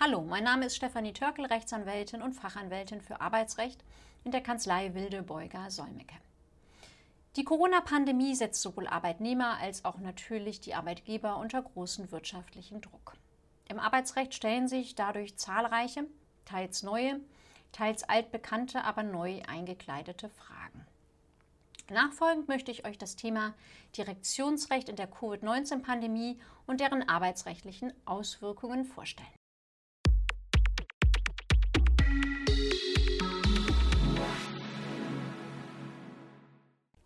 Hallo, mein Name ist Stefanie Törkel, Rechtsanwältin und Fachanwältin für Arbeitsrecht in der Kanzlei Wilde Beuger Solmecke. Die Corona-Pandemie setzt sowohl Arbeitnehmer als auch natürlich die Arbeitgeber unter großen wirtschaftlichen Druck. Im Arbeitsrecht stellen sich dadurch zahlreiche, teils neue, teils altbekannte, aber neu eingekleidete Fragen. Nachfolgend möchte ich euch das Thema Direktionsrecht in der Covid-19-Pandemie und deren arbeitsrechtlichen Auswirkungen vorstellen.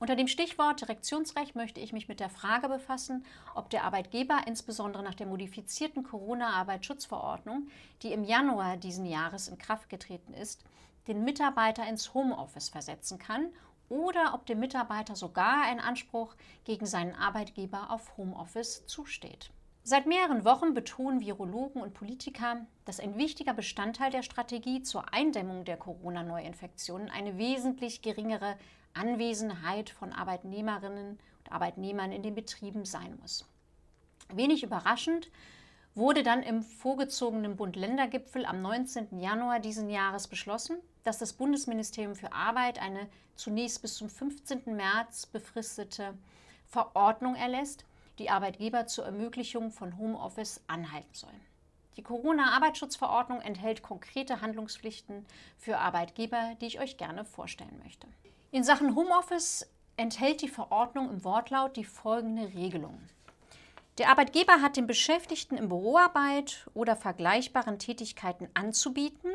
Unter dem Stichwort Direktionsrecht möchte ich mich mit der Frage befassen, ob der Arbeitgeber insbesondere nach der modifizierten Corona-Arbeitsschutzverordnung, die im Januar diesen Jahres in Kraft getreten ist, den Mitarbeiter ins Homeoffice versetzen kann oder ob dem Mitarbeiter sogar ein Anspruch gegen seinen Arbeitgeber auf Homeoffice zusteht. Seit mehreren Wochen betonen Virologen und Politiker, dass ein wichtiger Bestandteil der Strategie zur Eindämmung der Corona-Neuinfektionen eine wesentlich geringere Anwesenheit von Arbeitnehmerinnen und Arbeitnehmern in den Betrieben sein muss. Wenig überraschend wurde dann im vorgezogenen Bund-Länder-Gipfel am 19. Januar diesen Jahres beschlossen, dass das Bundesministerium für Arbeit eine zunächst bis zum 15. März befristete Verordnung erlässt, die Arbeitgeber zur Ermöglichung von Homeoffice anhalten soll. Die Corona-Arbeitsschutzverordnung enthält konkrete Handlungspflichten für Arbeitgeber, die ich euch gerne vorstellen möchte. In Sachen Homeoffice enthält die Verordnung im Wortlaut die folgende Regelung. Der Arbeitgeber hat den Beschäftigten in Büroarbeit oder vergleichbaren Tätigkeiten anzubieten,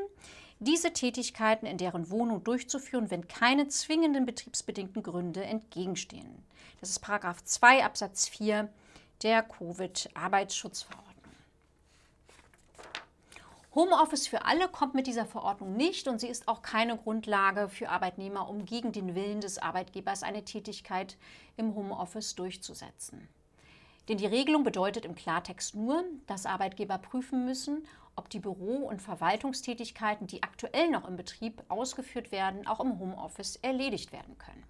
diese Tätigkeiten in deren Wohnung durchzuführen, wenn keine zwingenden betriebsbedingten Gründe entgegenstehen. Das ist Paragraph 2 Absatz 4 der Covid-Arbeitsschutzverordnung. Homeoffice für alle kommt mit dieser Verordnung nicht und sie ist auch keine Grundlage für Arbeitnehmer, um gegen den Willen des Arbeitgebers eine Tätigkeit im Homeoffice durchzusetzen. Denn die Regelung bedeutet im Klartext nur, dass Arbeitgeber prüfen müssen, ob die Büro- und Verwaltungstätigkeiten, die aktuell noch im Betrieb ausgeführt werden, auch im Homeoffice erledigt werden können.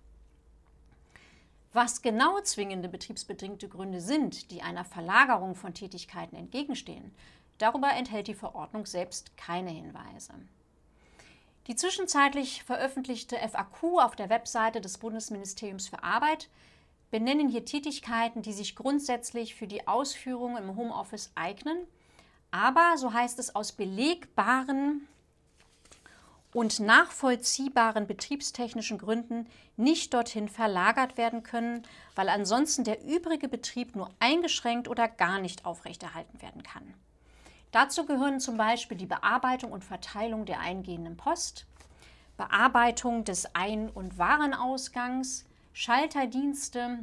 Was genau zwingende betriebsbedingte Gründe sind, die einer Verlagerung von Tätigkeiten entgegenstehen, Darüber enthält die Verordnung selbst keine Hinweise. Die zwischenzeitlich veröffentlichte FAQ auf der Webseite des Bundesministeriums für Arbeit benennen hier Tätigkeiten, die sich grundsätzlich für die Ausführung im Homeoffice eignen, aber, so heißt es, aus belegbaren und nachvollziehbaren betriebstechnischen Gründen nicht dorthin verlagert werden können, weil ansonsten der übrige Betrieb nur eingeschränkt oder gar nicht aufrechterhalten werden kann. Dazu gehören zum Beispiel die Bearbeitung und Verteilung der eingehenden Post, Bearbeitung des Ein- und Warenausgangs, Schalterdienste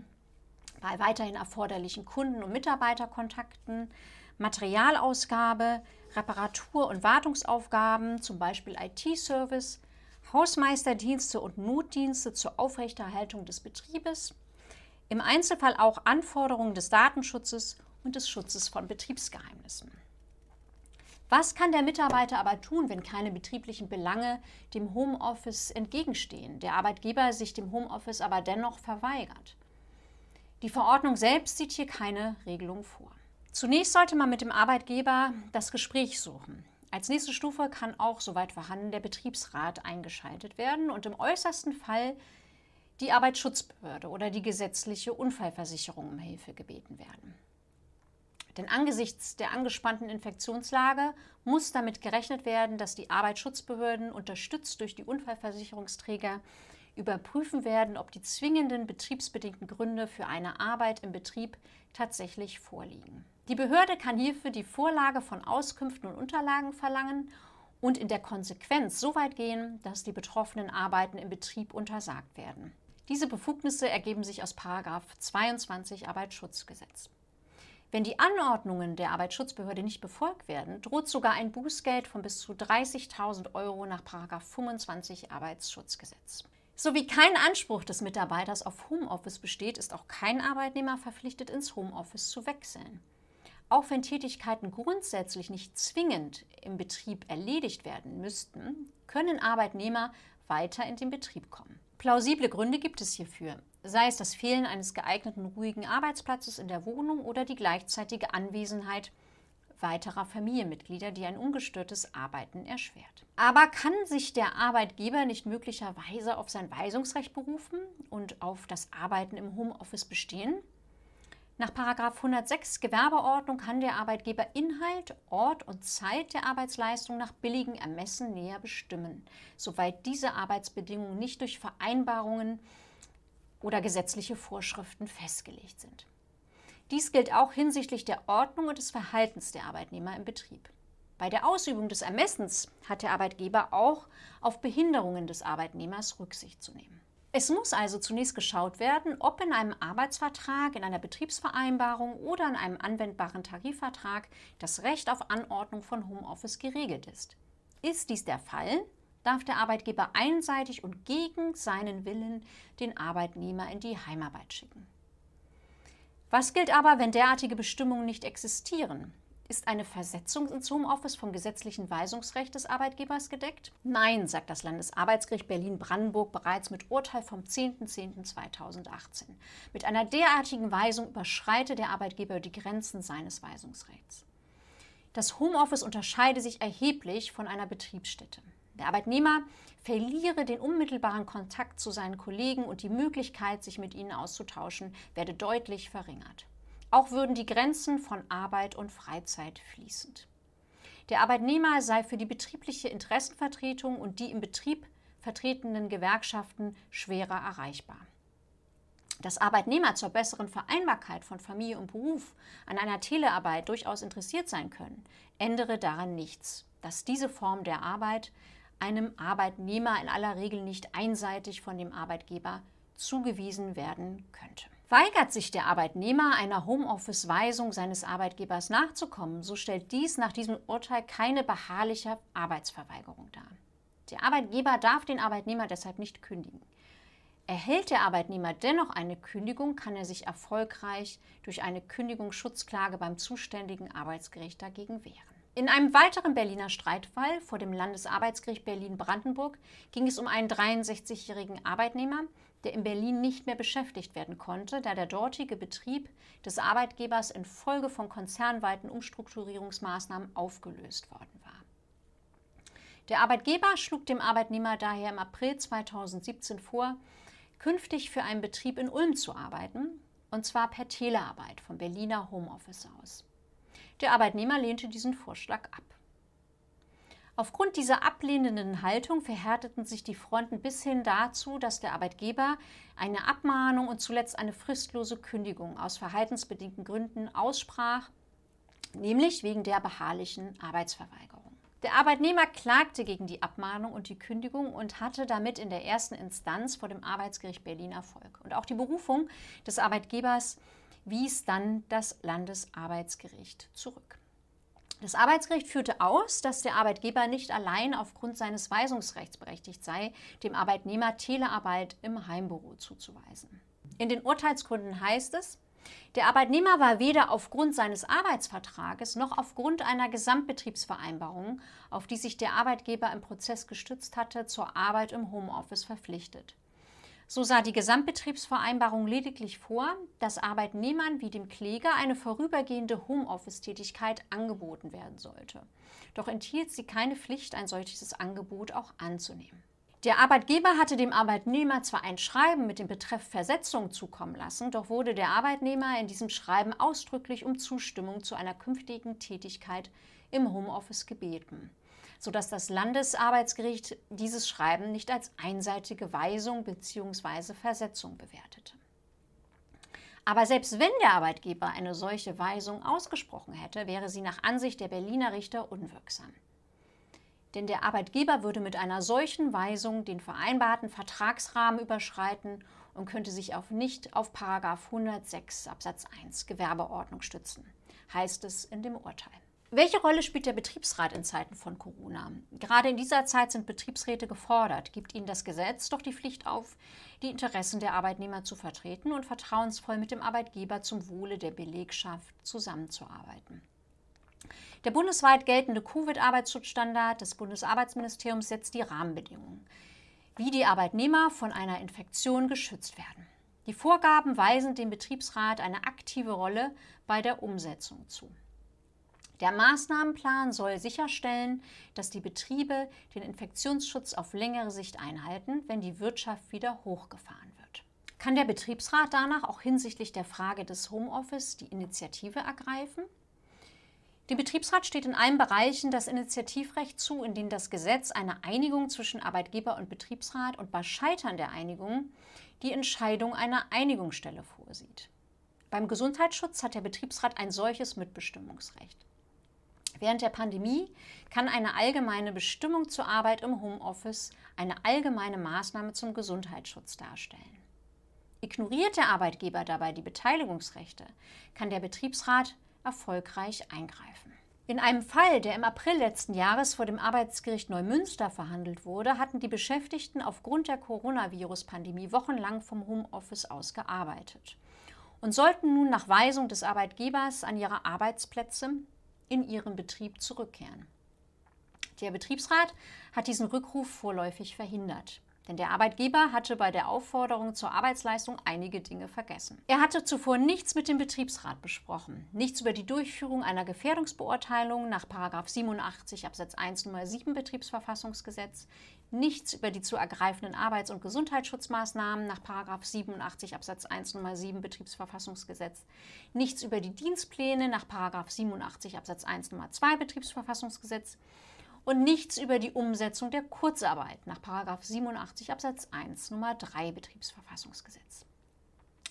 bei weiterhin erforderlichen Kunden- und Mitarbeiterkontakten, Materialausgabe, Reparatur- und Wartungsaufgaben, zum Beispiel IT-Service, Hausmeisterdienste und Notdienste zur Aufrechterhaltung des Betriebes, im Einzelfall auch Anforderungen des Datenschutzes und des Schutzes von Betriebsgeheimnissen. Was kann der Mitarbeiter aber tun, wenn keine betrieblichen Belange dem Homeoffice entgegenstehen, der Arbeitgeber sich dem Homeoffice aber dennoch verweigert? Die Verordnung selbst sieht hier keine Regelung vor. Zunächst sollte man mit dem Arbeitgeber das Gespräch suchen. Als nächste Stufe kann auch, soweit vorhanden, der Betriebsrat eingeschaltet werden und im äußersten Fall die Arbeitsschutzbehörde oder die gesetzliche Unfallversicherung um Hilfe gebeten werden. Denn angesichts der angespannten Infektionslage muss damit gerechnet werden, dass die Arbeitsschutzbehörden unterstützt durch die Unfallversicherungsträger überprüfen werden, ob die zwingenden betriebsbedingten Gründe für eine Arbeit im Betrieb tatsächlich vorliegen. Die Behörde kann hierfür die Vorlage von Auskünften und Unterlagen verlangen und in der Konsequenz so weit gehen, dass die betroffenen Arbeiten im Betrieb untersagt werden. Diese Befugnisse ergeben sich aus 22 Arbeitsschutzgesetz. Wenn die Anordnungen der Arbeitsschutzbehörde nicht befolgt werden, droht sogar ein Bußgeld von bis zu 30.000 Euro nach 25 Arbeitsschutzgesetz. So wie kein Anspruch des Mitarbeiters auf Homeoffice besteht, ist auch kein Arbeitnehmer verpflichtet, ins Homeoffice zu wechseln. Auch wenn Tätigkeiten grundsätzlich nicht zwingend im Betrieb erledigt werden müssten, können Arbeitnehmer weiter in den Betrieb kommen. Plausible Gründe gibt es hierfür, sei es das Fehlen eines geeigneten ruhigen Arbeitsplatzes in der Wohnung oder die gleichzeitige Anwesenheit weiterer Familienmitglieder, die ein ungestörtes Arbeiten erschwert. Aber kann sich der Arbeitgeber nicht möglicherweise auf sein Weisungsrecht berufen und auf das Arbeiten im Homeoffice bestehen? Nach 106 Gewerbeordnung kann der Arbeitgeber Inhalt, Ort und Zeit der Arbeitsleistung nach billigem Ermessen näher bestimmen, soweit diese Arbeitsbedingungen nicht durch Vereinbarungen oder gesetzliche Vorschriften festgelegt sind. Dies gilt auch hinsichtlich der Ordnung und des Verhaltens der Arbeitnehmer im Betrieb. Bei der Ausübung des Ermessens hat der Arbeitgeber auch auf Behinderungen des Arbeitnehmers Rücksicht zu nehmen. Es muss also zunächst geschaut werden, ob in einem Arbeitsvertrag, in einer Betriebsvereinbarung oder in einem anwendbaren Tarifvertrag das Recht auf Anordnung von Homeoffice geregelt ist. Ist dies der Fall, darf der Arbeitgeber einseitig und gegen seinen Willen den Arbeitnehmer in die Heimarbeit schicken. Was gilt aber, wenn derartige Bestimmungen nicht existieren? Ist eine Versetzung ins Homeoffice vom gesetzlichen Weisungsrecht des Arbeitgebers gedeckt? Nein, sagt das Landesarbeitsgericht Berlin-Brandenburg bereits mit Urteil vom 10.10.2018. Mit einer derartigen Weisung überschreite der Arbeitgeber die Grenzen seines Weisungsrechts. Das Homeoffice unterscheide sich erheblich von einer Betriebsstätte. Der Arbeitnehmer verliere den unmittelbaren Kontakt zu seinen Kollegen und die Möglichkeit, sich mit ihnen auszutauschen, werde deutlich verringert. Auch würden die Grenzen von Arbeit und Freizeit fließend. Der Arbeitnehmer sei für die betriebliche Interessenvertretung und die im Betrieb vertretenen Gewerkschaften schwerer erreichbar. Dass Arbeitnehmer zur besseren Vereinbarkeit von Familie und Beruf an einer Telearbeit durchaus interessiert sein können, ändere daran nichts, dass diese Form der Arbeit einem Arbeitnehmer in aller Regel nicht einseitig von dem Arbeitgeber zugewiesen werden könnte. Weigert sich der Arbeitnehmer einer Homeoffice-Weisung seines Arbeitgebers nachzukommen, so stellt dies nach diesem Urteil keine beharrliche Arbeitsverweigerung dar. Der Arbeitgeber darf den Arbeitnehmer deshalb nicht kündigen. Erhält der Arbeitnehmer dennoch eine Kündigung, kann er sich erfolgreich durch eine Kündigungsschutzklage beim zuständigen Arbeitsgericht dagegen wehren. In einem weiteren Berliner Streitfall vor dem Landesarbeitsgericht Berlin-Brandenburg ging es um einen 63-jährigen Arbeitnehmer, der in Berlin nicht mehr beschäftigt werden konnte, da der dortige Betrieb des Arbeitgebers infolge von konzernweiten Umstrukturierungsmaßnahmen aufgelöst worden war. Der Arbeitgeber schlug dem Arbeitnehmer daher im April 2017 vor, künftig für einen Betrieb in Ulm zu arbeiten, und zwar per Telearbeit vom Berliner Homeoffice aus. Der Arbeitnehmer lehnte diesen Vorschlag ab. Aufgrund dieser ablehnenden Haltung verhärteten sich die Fronten bis hin dazu, dass der Arbeitgeber eine Abmahnung und zuletzt eine fristlose Kündigung aus verhaltensbedingten Gründen aussprach, nämlich wegen der beharrlichen Arbeitsverweigerung. Der Arbeitnehmer klagte gegen die Abmahnung und die Kündigung und hatte damit in der ersten Instanz vor dem Arbeitsgericht Berlin Erfolg. Und auch die Berufung des Arbeitgebers wies dann das Landesarbeitsgericht zurück. Das Arbeitsgericht führte aus, dass der Arbeitgeber nicht allein aufgrund seines Weisungsrechts berechtigt sei, dem Arbeitnehmer Telearbeit im Heimbüro zuzuweisen. In den Urteilsgründen heißt es, der Arbeitnehmer war weder aufgrund seines Arbeitsvertrages noch aufgrund einer Gesamtbetriebsvereinbarung, auf die sich der Arbeitgeber im Prozess gestützt hatte, zur Arbeit im Homeoffice verpflichtet. So sah die Gesamtbetriebsvereinbarung lediglich vor, dass Arbeitnehmern wie dem Kläger eine vorübergehende Homeoffice-Tätigkeit angeboten werden sollte. Doch enthielt sie keine Pflicht, ein solches Angebot auch anzunehmen. Der Arbeitgeber hatte dem Arbeitnehmer zwar ein Schreiben mit dem Betreff Versetzung zukommen lassen, doch wurde der Arbeitnehmer in diesem Schreiben ausdrücklich um Zustimmung zu einer künftigen Tätigkeit im Homeoffice gebeten sodass das Landesarbeitsgericht dieses Schreiben nicht als einseitige Weisung bzw. Versetzung bewertete. Aber selbst wenn der Arbeitgeber eine solche Weisung ausgesprochen hätte, wäre sie nach Ansicht der Berliner Richter unwirksam. Denn der Arbeitgeber würde mit einer solchen Weisung den vereinbarten Vertragsrahmen überschreiten und könnte sich auf nicht auf 106 Absatz 1 Gewerbeordnung stützen, heißt es in dem Urteil. Welche Rolle spielt der Betriebsrat in Zeiten von Corona? Gerade in dieser Zeit sind Betriebsräte gefordert. Gibt ihnen das Gesetz doch die Pflicht auf, die Interessen der Arbeitnehmer zu vertreten und vertrauensvoll mit dem Arbeitgeber zum Wohle der Belegschaft zusammenzuarbeiten. Der bundesweit geltende Covid-Arbeitsschutzstandard des Bundesarbeitsministeriums setzt die Rahmenbedingungen, wie die Arbeitnehmer von einer Infektion geschützt werden. Die Vorgaben weisen dem Betriebsrat eine aktive Rolle bei der Umsetzung zu. Der Maßnahmenplan soll sicherstellen, dass die Betriebe den Infektionsschutz auf längere Sicht einhalten, wenn die Wirtschaft wieder hochgefahren wird. Kann der Betriebsrat danach auch hinsichtlich der Frage des Homeoffice die Initiative ergreifen? Dem Betriebsrat steht in allen Bereichen das Initiativrecht zu, in denen das Gesetz eine Einigung zwischen Arbeitgeber und Betriebsrat und bei Scheitern der Einigung die Entscheidung einer Einigungsstelle vorsieht. Beim Gesundheitsschutz hat der Betriebsrat ein solches Mitbestimmungsrecht. Während der Pandemie kann eine allgemeine Bestimmung zur Arbeit im Homeoffice eine allgemeine Maßnahme zum Gesundheitsschutz darstellen. Ignoriert der Arbeitgeber dabei die Beteiligungsrechte, kann der Betriebsrat erfolgreich eingreifen. In einem Fall, der im April letzten Jahres vor dem Arbeitsgericht Neumünster verhandelt wurde, hatten die Beschäftigten aufgrund der Coronavirus-Pandemie wochenlang vom Homeoffice aus gearbeitet und sollten nun nach Weisung des Arbeitgebers an ihre Arbeitsplätze in ihren Betrieb zurückkehren. Der Betriebsrat hat diesen Rückruf vorläufig verhindert. Denn der Arbeitgeber hatte bei der Aufforderung zur Arbeitsleistung einige Dinge vergessen. Er hatte zuvor nichts mit dem Betriebsrat besprochen, nichts über die Durchführung einer Gefährdungsbeurteilung nach 87 Absatz 1 Nummer 7 Betriebsverfassungsgesetz, nichts über die zu ergreifenden Arbeits- und Gesundheitsschutzmaßnahmen nach 87 Absatz 1 Nummer 7 Betriebsverfassungsgesetz, nichts über die Dienstpläne nach 87 Absatz 1 Nummer 2 Betriebsverfassungsgesetz, und nichts über die Umsetzung der Kurzarbeit nach 87 Absatz 1 Nummer 3 Betriebsverfassungsgesetz.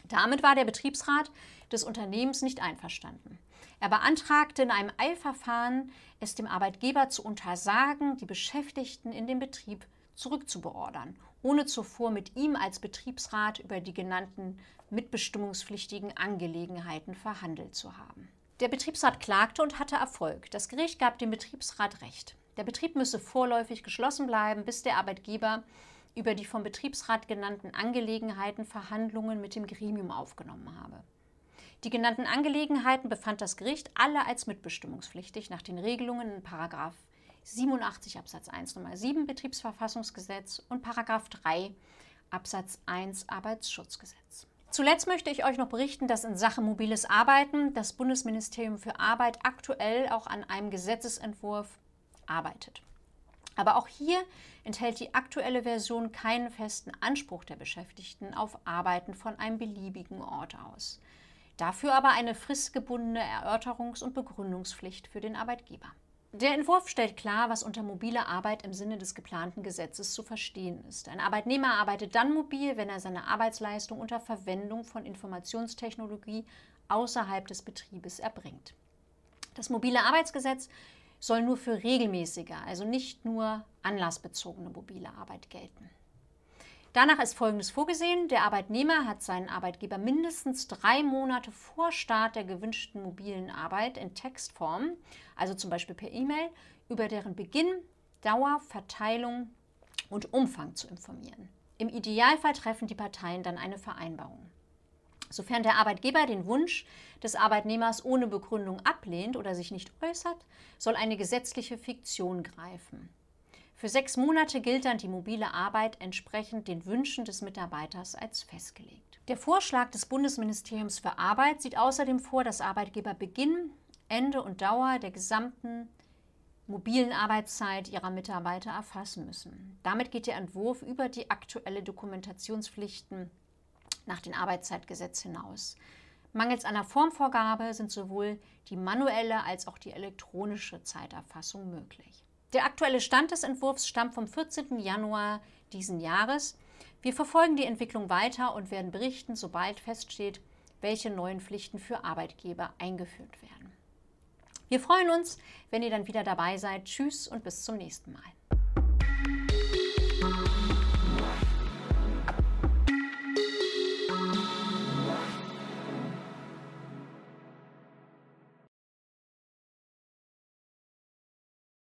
Damit war der Betriebsrat des Unternehmens nicht einverstanden. Er beantragte in einem Eilverfahren, es dem Arbeitgeber zu untersagen, die Beschäftigten in den Betrieb zurückzubeordern, ohne zuvor mit ihm als Betriebsrat über die genannten mitbestimmungspflichtigen Angelegenheiten verhandelt zu haben. Der Betriebsrat klagte und hatte Erfolg. Das Gericht gab dem Betriebsrat Recht. Der Betrieb müsse vorläufig geschlossen bleiben, bis der Arbeitgeber über die vom Betriebsrat genannten Angelegenheiten Verhandlungen mit dem Gremium aufgenommen habe. Die genannten Angelegenheiten befand das Gericht alle als mitbestimmungspflichtig nach den Regelungen in 87 Absatz 1 Nummer 7 Betriebsverfassungsgesetz und 3 Absatz 1 Arbeitsschutzgesetz. Zuletzt möchte ich euch noch berichten, dass in Sachen mobiles Arbeiten das Bundesministerium für Arbeit aktuell auch an einem Gesetzesentwurf arbeitet. Aber auch hier enthält die aktuelle Version keinen festen Anspruch der Beschäftigten auf Arbeiten von einem beliebigen Ort aus. Dafür aber eine fristgebundene Erörterungs- und Begründungspflicht für den Arbeitgeber. Der Entwurf stellt klar, was unter mobile Arbeit im Sinne des geplanten Gesetzes zu verstehen ist. Ein Arbeitnehmer arbeitet dann mobil, wenn er seine Arbeitsleistung unter Verwendung von Informationstechnologie außerhalb des Betriebes erbringt. Das mobile Arbeitsgesetz soll nur für regelmäßige, also nicht nur anlassbezogene mobile Arbeit gelten. Danach ist Folgendes vorgesehen. Der Arbeitnehmer hat seinen Arbeitgeber mindestens drei Monate vor Start der gewünschten mobilen Arbeit in Textform, also zum Beispiel per E-Mail, über deren Beginn, Dauer, Verteilung und Umfang zu informieren. Im Idealfall treffen die Parteien dann eine Vereinbarung. Sofern der Arbeitgeber den Wunsch des Arbeitnehmers ohne Begründung ablehnt oder sich nicht äußert, soll eine gesetzliche Fiktion greifen. Für sechs Monate gilt dann die mobile Arbeit entsprechend den Wünschen des Mitarbeiters als festgelegt. Der Vorschlag des Bundesministeriums für Arbeit sieht außerdem vor, dass Arbeitgeber Beginn, Ende und Dauer der gesamten mobilen Arbeitszeit ihrer Mitarbeiter erfassen müssen. Damit geht der Entwurf über die aktuelle Dokumentationspflichten nach dem Arbeitszeitgesetz hinaus. Mangels einer Formvorgabe sind sowohl die manuelle als auch die elektronische Zeiterfassung möglich. Der aktuelle Stand des Entwurfs stammt vom 14. Januar diesen Jahres. Wir verfolgen die Entwicklung weiter und werden berichten, sobald feststeht, welche neuen Pflichten für Arbeitgeber eingeführt werden. Wir freuen uns, wenn ihr dann wieder dabei seid. Tschüss und bis zum nächsten Mal.